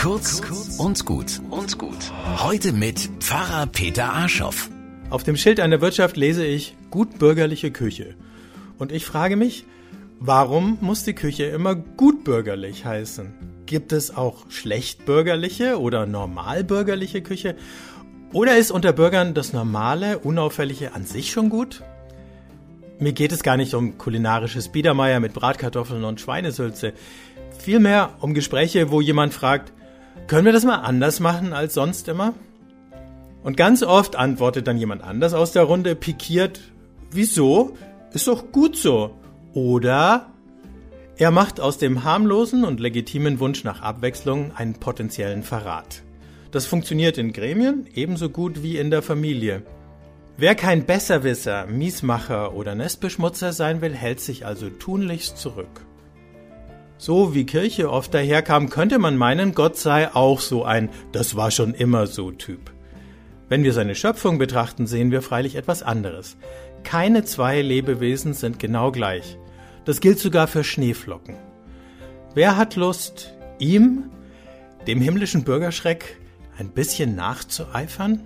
Kurz und gut und gut. Heute mit Pfarrer Peter Arschoff. Auf dem Schild einer Wirtschaft lese ich gutbürgerliche Küche. Und ich frage mich, warum muss die Küche immer gutbürgerlich heißen? Gibt es auch schlechtbürgerliche oder normalbürgerliche Küche? Oder ist unter Bürgern das Normale, Unauffällige an sich schon gut? Mir geht es gar nicht um kulinarisches Biedermeier mit Bratkartoffeln und Schweinesülze. Vielmehr um Gespräche, wo jemand fragt, können wir das mal anders machen als sonst immer? Und ganz oft antwortet dann jemand anders aus der Runde pikiert, wieso? Ist doch gut so. Oder er macht aus dem harmlosen und legitimen Wunsch nach Abwechslung einen potenziellen Verrat. Das funktioniert in Gremien ebenso gut wie in der Familie. Wer kein Besserwisser, Miesmacher oder Nestbeschmutzer sein will, hält sich also tunlichst zurück. So wie Kirche oft daherkam, könnte man meinen, Gott sei auch so ein Das war schon immer so Typ. Wenn wir seine Schöpfung betrachten, sehen wir freilich etwas anderes. Keine zwei Lebewesen sind genau gleich. Das gilt sogar für Schneeflocken. Wer hat Lust, ihm, dem himmlischen Bürgerschreck, ein bisschen nachzueifern?